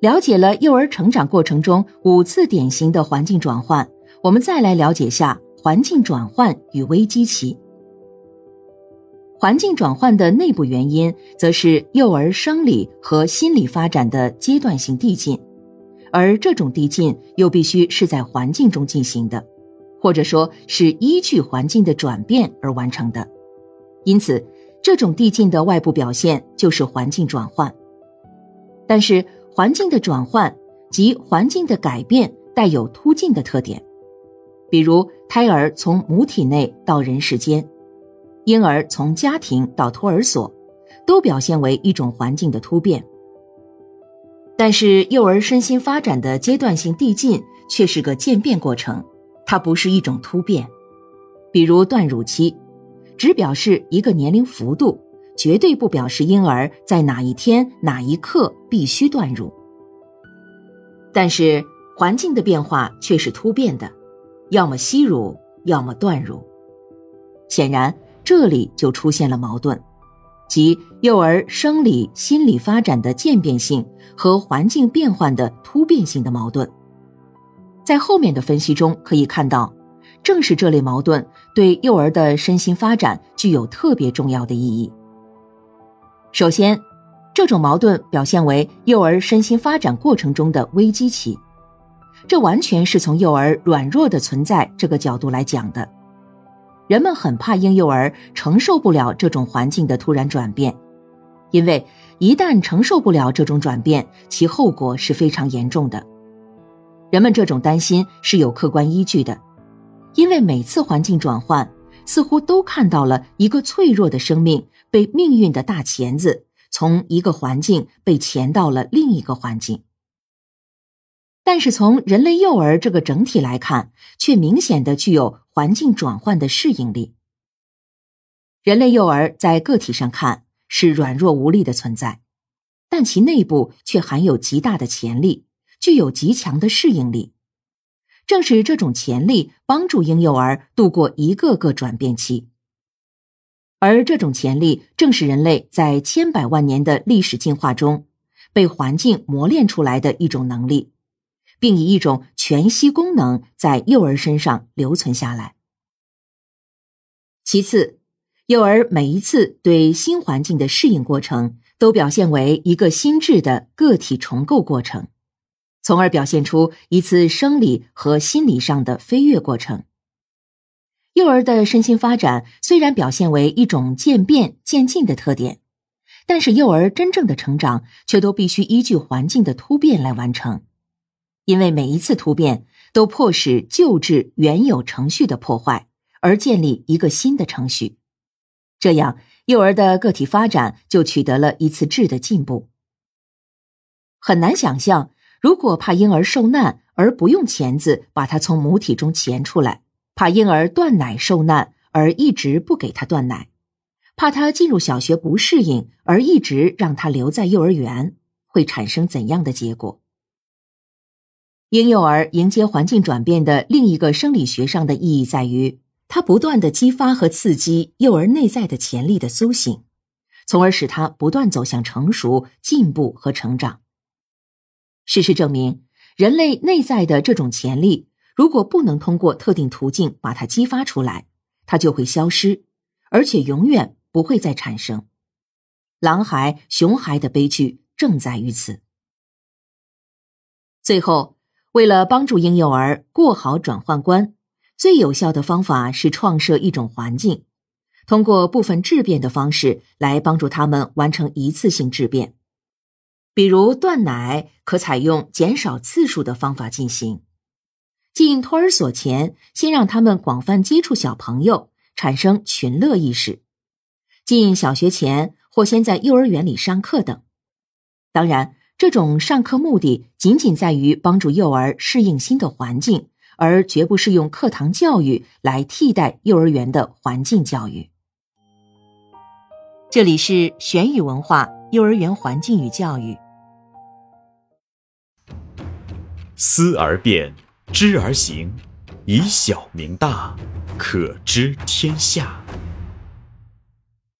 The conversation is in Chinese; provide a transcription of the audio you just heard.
了解了幼儿成长过程中五次典型的环境转换，我们再来了解下环境转换与危机期。环境转换的内部原因，则是幼儿生理和心理发展的阶段性递进，而这种递进又必须是在环境中进行的，或者说是依据环境的转变而完成的。因此，这种递进的外部表现就是环境转换。但是，环境的转换及环境的改变带有突进的特点，比如胎儿从母体内到人世间，婴儿从家庭到托儿所，都表现为一种环境的突变。但是幼儿身心发展的阶段性递进却是个渐变过程，它不是一种突变。比如断乳期，只表示一个年龄幅度。绝对不表示婴儿在哪一天哪一刻必须断乳，但是环境的变化却是突变的，要么吸乳，要么断乳。显然，这里就出现了矛盾，即幼儿生理心理发展的渐变性和环境变换的突变性的矛盾。在后面的分析中可以看到，正是这类矛盾对幼儿的身心发展具有特别重要的意义。首先，这种矛盾表现为幼儿身心发展过程中的危机期，这完全是从幼儿软弱的存在这个角度来讲的。人们很怕婴幼儿承受不了这种环境的突然转变，因为一旦承受不了这种转变，其后果是非常严重的。人们这种担心是有客观依据的，因为每次环境转换。似乎都看到了一个脆弱的生命被命运的大钳子从一个环境被钳到了另一个环境。但是从人类幼儿这个整体来看，却明显的具有环境转换的适应力。人类幼儿在个体上看是软弱无力的存在，但其内部却含有极大的潜力，具有极强的适应力。正是这种潜力帮助婴幼儿度过一个个转变期，而这种潜力正是人类在千百万年的历史进化中被环境磨练出来的一种能力，并以一种全息功能在幼儿身上留存下来。其次，幼儿每一次对新环境的适应过程，都表现为一个心智的个体重构过程。从而表现出一次生理和心理上的飞跃过程。幼儿的身心发展虽然表现为一种渐变渐进的特点，但是幼儿真正的成长却都必须依据环境的突变来完成，因为每一次突变都迫使旧制原有程序的破坏，而建立一个新的程序，这样幼儿的个体发展就取得了一次质的进步。很难想象。如果怕婴儿受难而不用钳子把他从母体中钳出来，怕婴儿断奶受难而一直不给他断奶，怕他进入小学不适应而一直让他留在幼儿园，会产生怎样的结果？婴幼儿迎接环境转变的另一个生理学上的意义在于，它不断的激发和刺激幼儿内在的潜力的苏醒，从而使他不断走向成熟、进步和成长。事实证明，人类内在的这种潜力，如果不能通过特定途径把它激发出来，它就会消失，而且永远不会再产生。狼孩、熊孩的悲剧正在于此。最后，为了帮助婴幼儿过好转换关，最有效的方法是创设一种环境，通过部分质变的方式来帮助他们完成一次性质变。比如断奶，可采用减少次数的方法进行；进托儿所前，先让他们广泛接触小朋友，产生群乐意识；进小学前，或先在幼儿园里上课等。当然，这种上课目的仅仅在于帮助幼儿适应新的环境，而绝不是用课堂教育来替代幼儿园的环境教育。这里是玄宇文化幼儿园环境与教育。思而变，知而行，以小明大，可知天下。